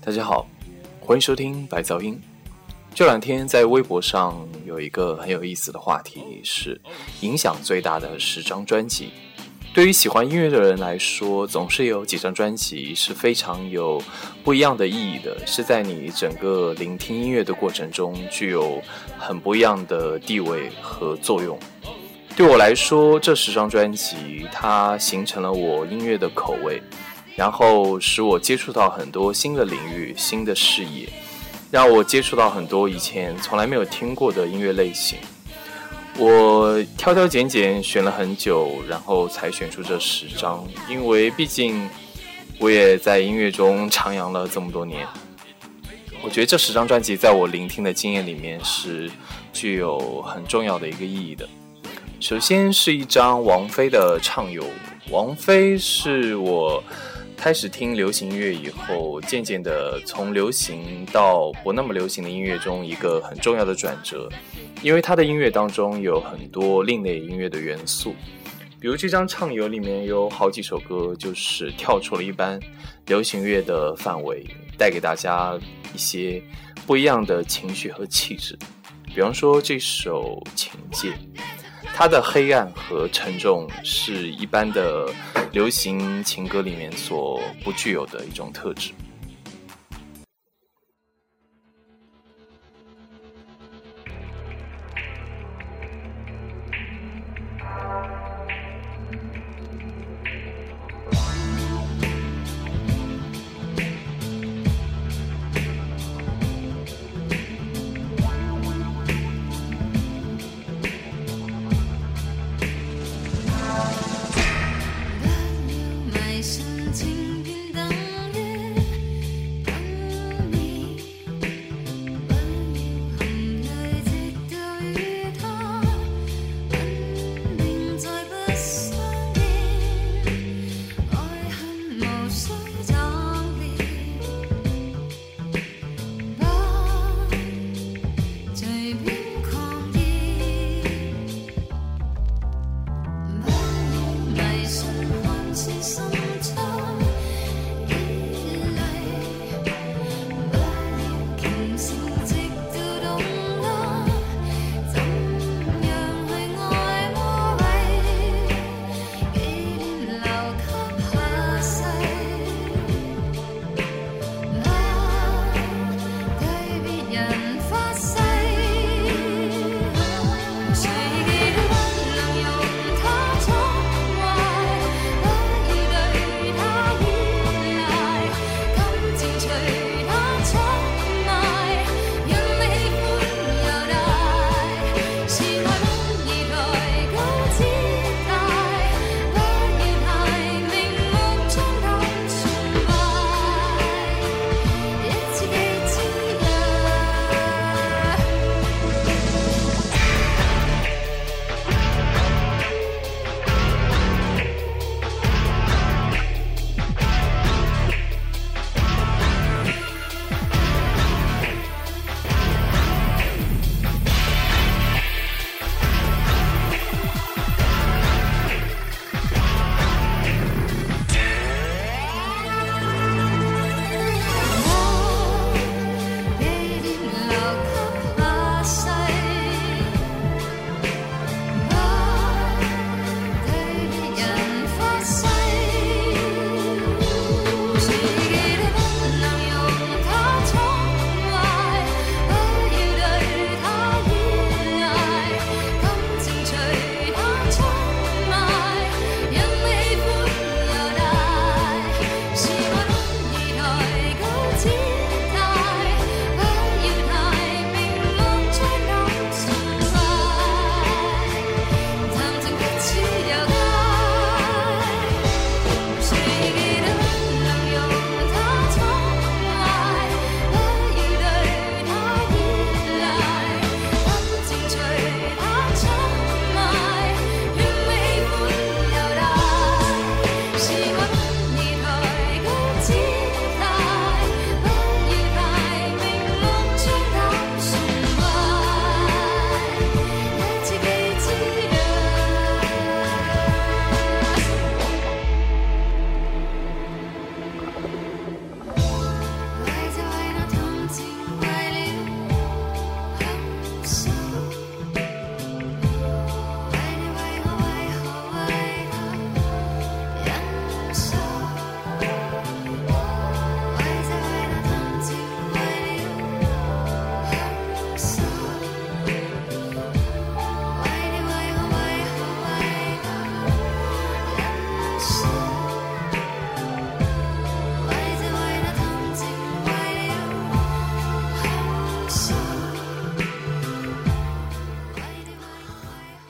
大家好，欢迎收听白噪音。这两天在微博上有一个很有意思的话题，是影响最大的十张专辑。对于喜欢音乐的人来说，总是有几张专辑是非常有不一样的意义的，是在你整个聆听音乐的过程中具有很不一样的地位和作用。对我来说，这十张专辑它形成了我音乐的口味。然后使我接触到很多新的领域、新的视野，让我接触到很多以前从来没有听过的音乐类型。我挑挑拣拣选了很久，然后才选出这十张。因为毕竟我也在音乐中徜徉了这么多年，我觉得这十张专辑在我聆听的经验里面是具有很重要的一个意义的。首先是一张王菲的《畅游》，王菲是我。开始听流行音乐以后，渐渐的从流行到不那么流行的音乐中，一个很重要的转折，因为他的音乐当中有很多另类音乐的元素，比如这张《畅游》里面有好几首歌就是跳出了一般流行乐的范围，带给大家一些不一样的情绪和气质，比方说这首《情戒》。它的黑暗和沉重是一般的流行情歌里面所不具有的一种特质。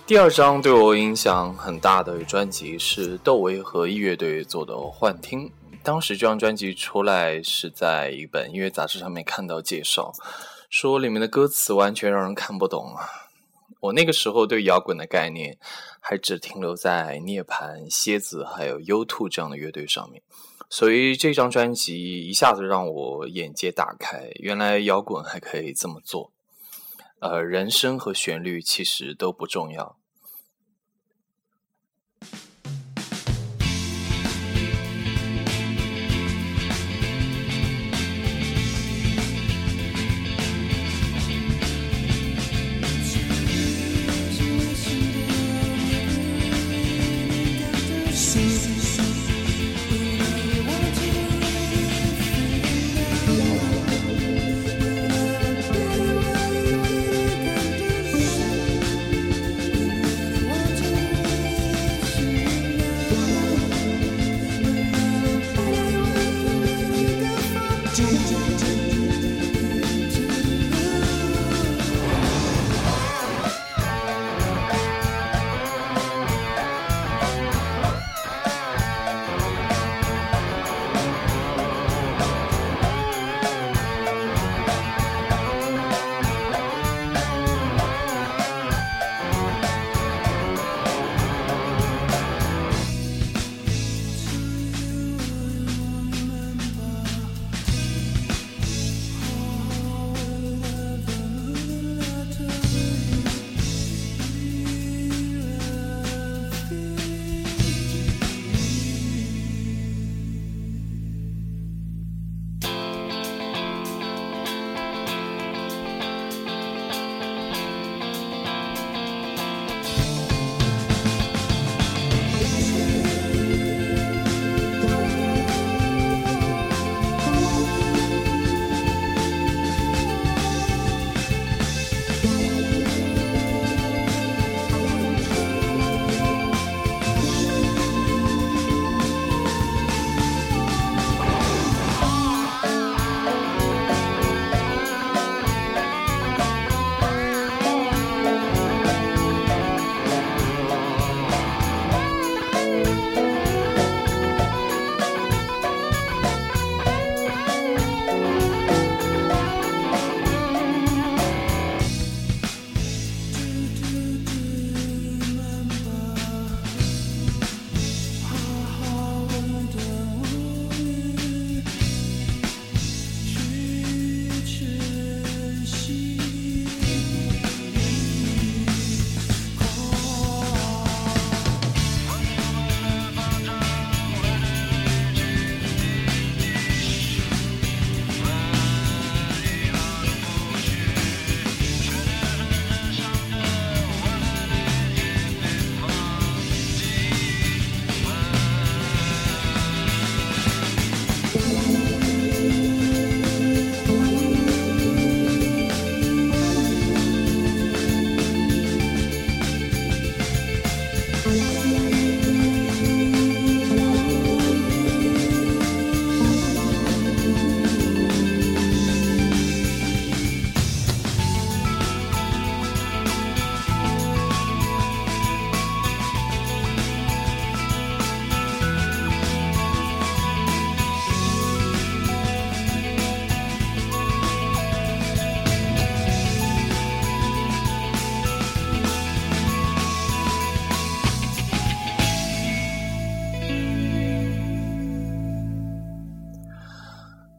第二张对我影响很大的专辑是窦唯和一乐队做的《幻听》。当时这张专辑出来是在一本音乐杂志上面看到介绍，说里面的歌词完全让人看不懂啊！我那个时候对摇滚的概念还只停留在涅槃、蝎子还有 U Two 这样的乐队上面，所以这张专辑一下子让我眼界大开，原来摇滚还可以这么做。呃，人声和旋律其实都不重要。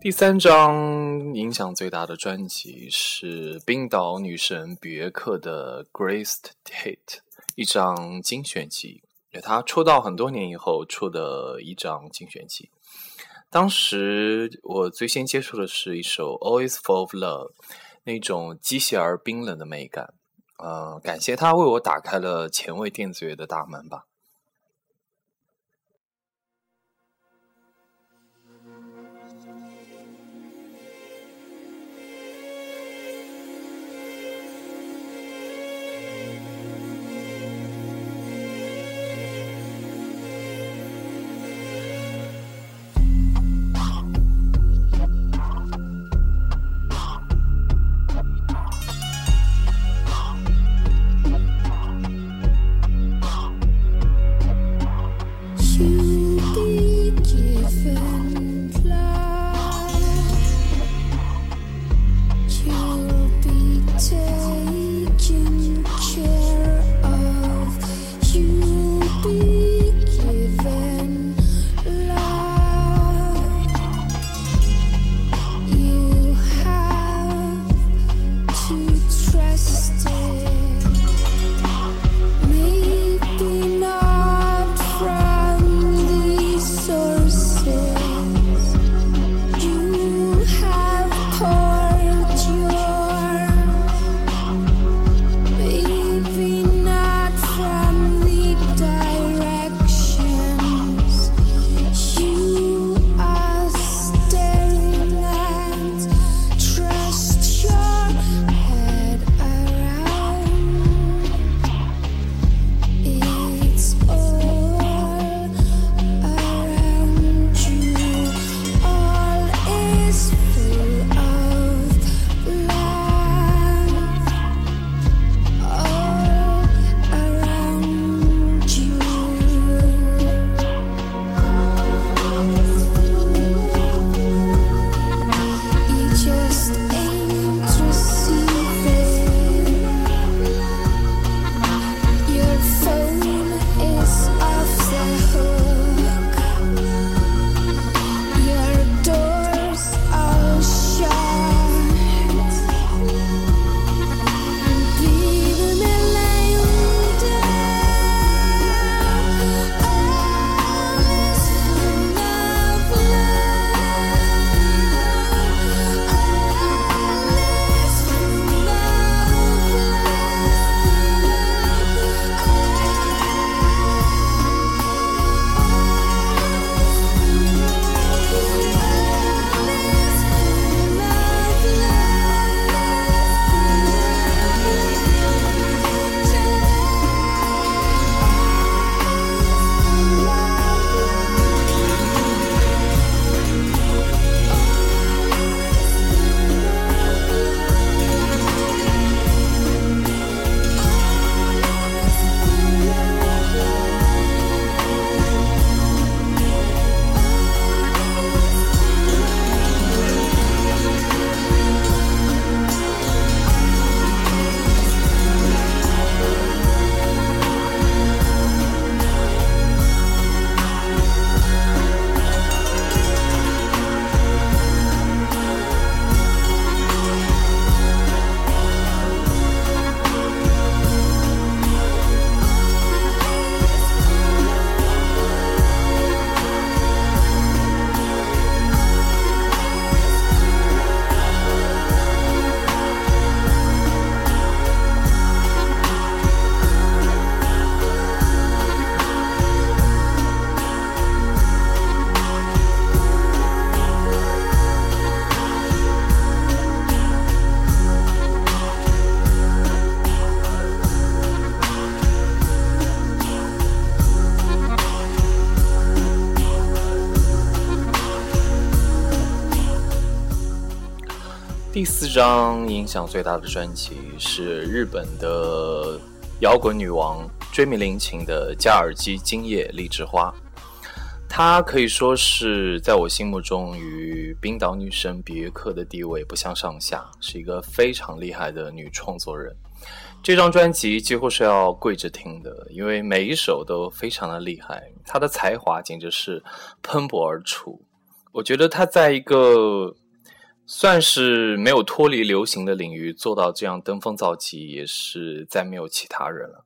第三张影响最大的专辑是冰岛女神比约克的《Graced Hit》，一张精选集，她出道很多年以后出的一张精选集。当时我最先接触的是一首《Always Full of Love》，那种机械而冰冷的美感。呃，感谢他为我打开了前卫电子乐的大门吧。张影响最大的专辑是日本的摇滚女王追名林檎的《加尔基今夜荔枝花》。她可以说是在我心目中与冰岛女神比约克的地位不相上下，是一个非常厉害的女创作人。这张专辑几乎是要跪着听的，因为每一首都非常的厉害，她的才华简直是喷薄而出。我觉得她在一个算是没有脱离流行的领域做到这样登峰造极，也是再没有其他人了。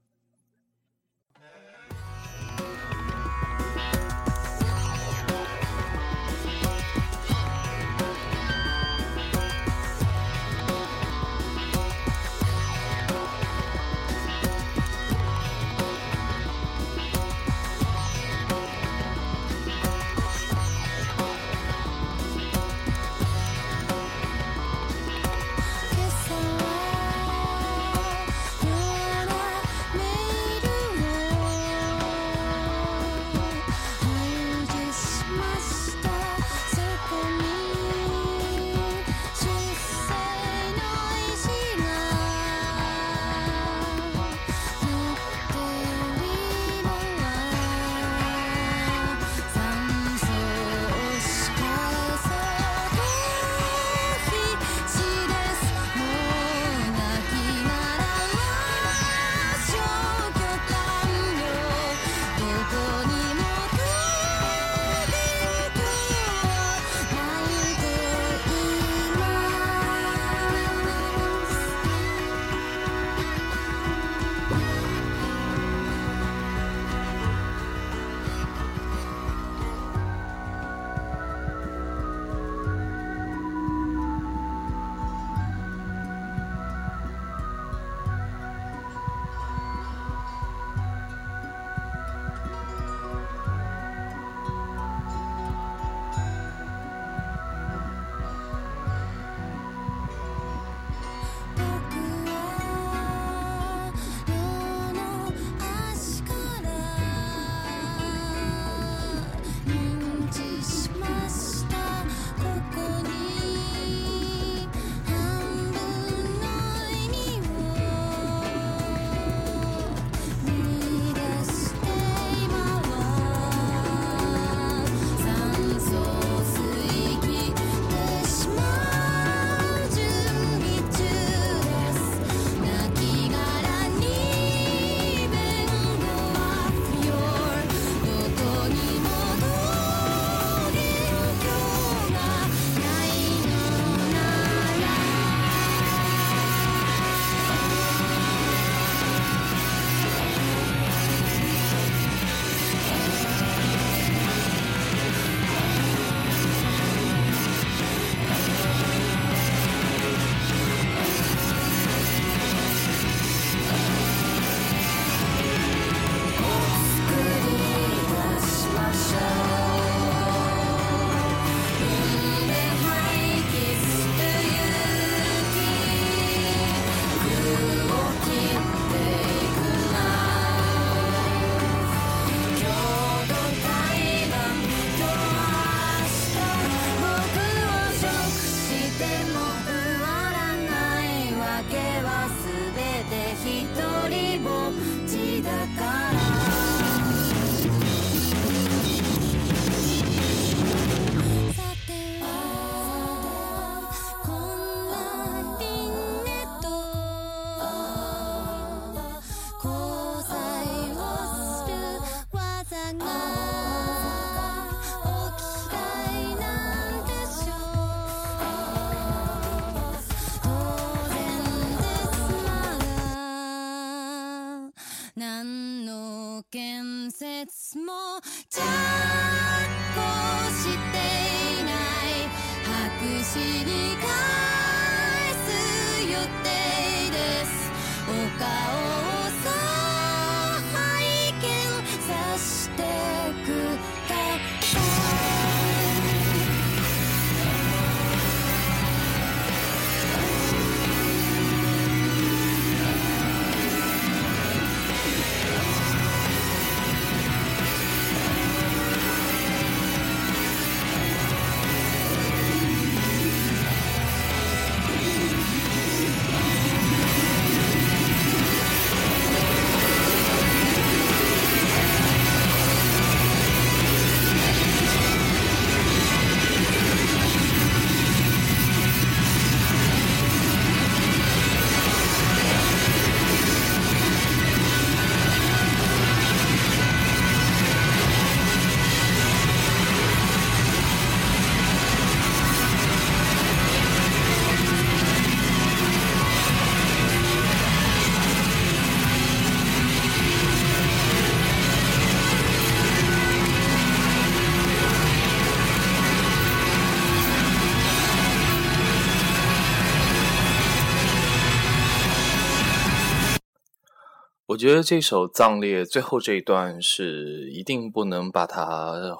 我觉得这首《葬列》最后这一段是一定不能把它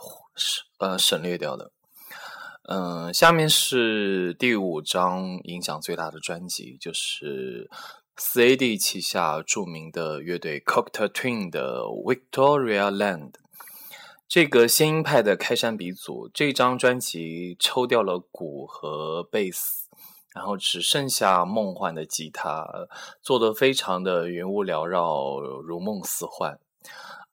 呃省略掉的。嗯，下面是第五张影响最大的专辑，就是四 AD 旗下著名的乐队 Cocteau Twin 的 Victoria Land。这个新音派的开山鼻祖，这张专辑抽掉了鼓和贝斯。然后只剩下梦幻的吉他，做的非常的云雾缭绕，如梦似幻。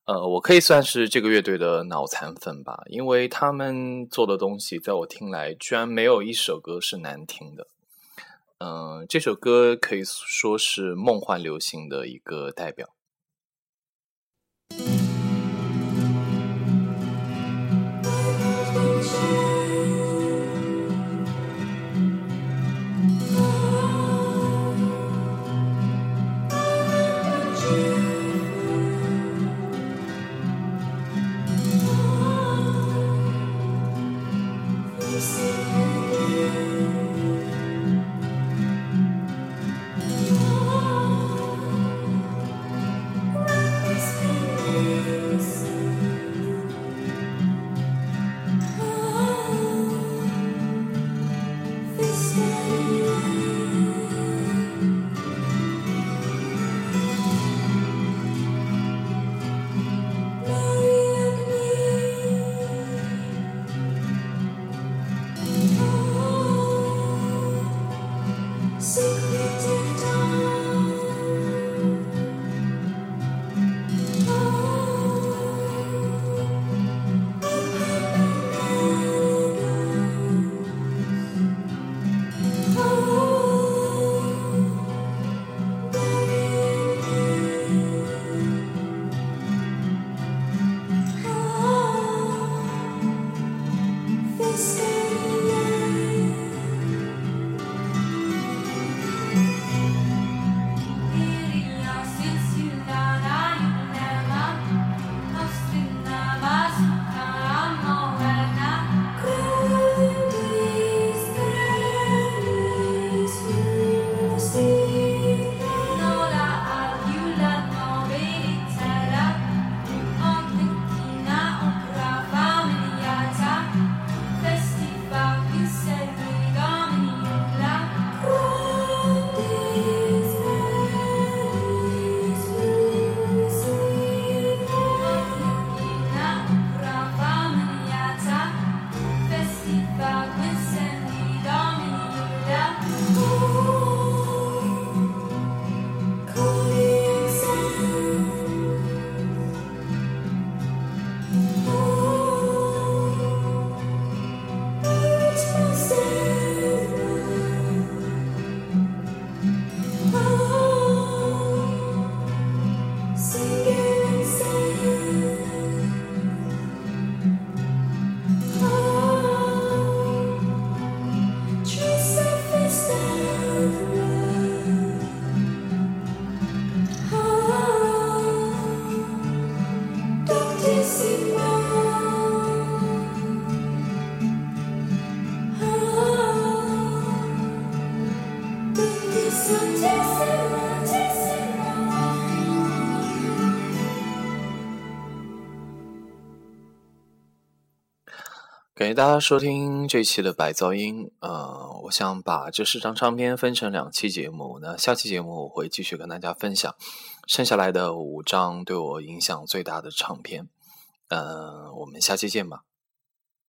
呃，我可以算是这个乐队的脑残粉吧，因为他们做的东西，在我听来，居然没有一首歌是难听的。嗯，这首歌可以说是梦幻流行的一个代表。感谢大家收听这期的白噪音。呃，我想把这四张唱片分成两期节目。那下期节目我会继续跟大家分享剩下来的五张对我影响最大的唱片。嗯，我们下期见吧。